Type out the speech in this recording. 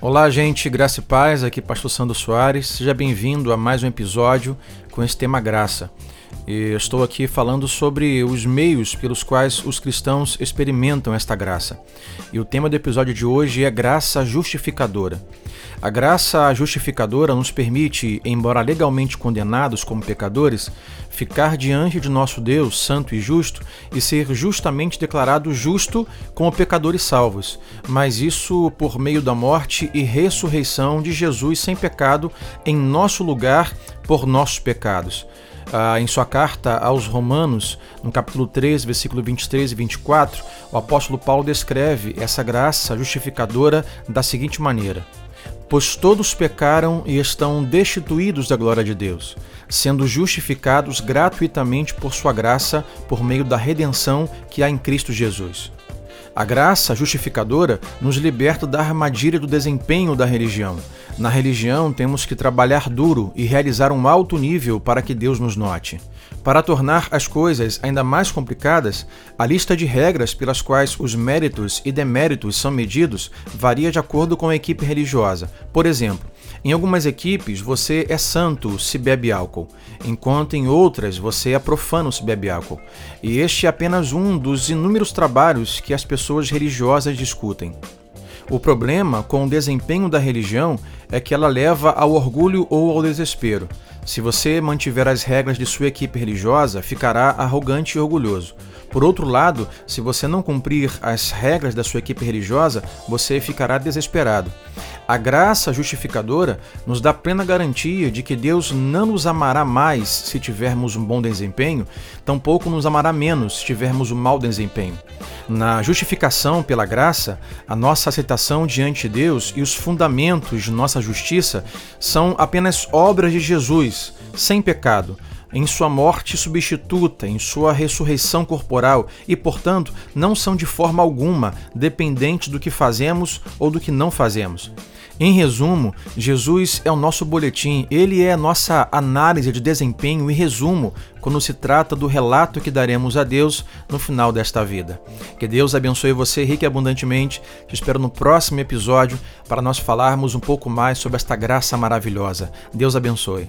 Olá, gente, graça e paz, aqui Pastor Sandro Soares. Seja bem-vindo a mais um episódio com esse tema graça. E estou aqui falando sobre os meios pelos quais os cristãos experimentam esta graça. E o tema do episódio de hoje é graça justificadora. A graça justificadora nos permite, embora legalmente condenados como pecadores, ficar diante de nosso Deus, santo e justo, e ser justamente declarado justo como pecadores salvos, mas isso por meio da morte e ressurreição de Jesus sem pecado em nosso lugar por nossos pecados. Ah, em sua carta aos Romanos, no capítulo 3, versículo 23 e 24, o apóstolo Paulo descreve essa graça justificadora da seguinte maneira: Pois todos pecaram e estão destituídos da glória de Deus, sendo justificados gratuitamente por sua graça, por meio da redenção que há em Cristo Jesus. A graça justificadora nos liberta da armadilha do desempenho da religião. Na religião, temos que trabalhar duro e realizar um alto nível para que Deus nos note. Para tornar as coisas ainda mais complicadas, a lista de regras pelas quais os méritos e deméritos são medidos varia de acordo com a equipe religiosa. Por exemplo, em algumas equipes você é santo se bebe álcool, enquanto em outras você é profano se bebe álcool. E este é apenas um dos inúmeros trabalhos que as pessoas religiosas discutem. O problema com o desempenho da religião é que ela leva ao orgulho ou ao desespero. Se você mantiver as regras de sua equipe religiosa, ficará arrogante e orgulhoso. Por outro lado, se você não cumprir as regras da sua equipe religiosa, você ficará desesperado. A graça justificadora nos dá plena garantia de que Deus não nos amará mais se tivermos um bom desempenho, tampouco nos amará menos se tivermos um mau desempenho. Na justificação pela graça, a nossa aceitação diante de Deus e os fundamentos de nossa justiça são apenas obras de Jesus, sem pecado, em sua morte substituta, em sua ressurreição corporal e, portanto, não são de forma alguma dependentes do que fazemos ou do que não fazemos. Em resumo, Jesus é o nosso boletim, ele é a nossa análise de desempenho e resumo quando se trata do relato que daremos a Deus no final desta vida. Que Deus abençoe você rique e abundantemente. Te espero no próximo episódio para nós falarmos um pouco mais sobre esta graça maravilhosa. Deus abençoe.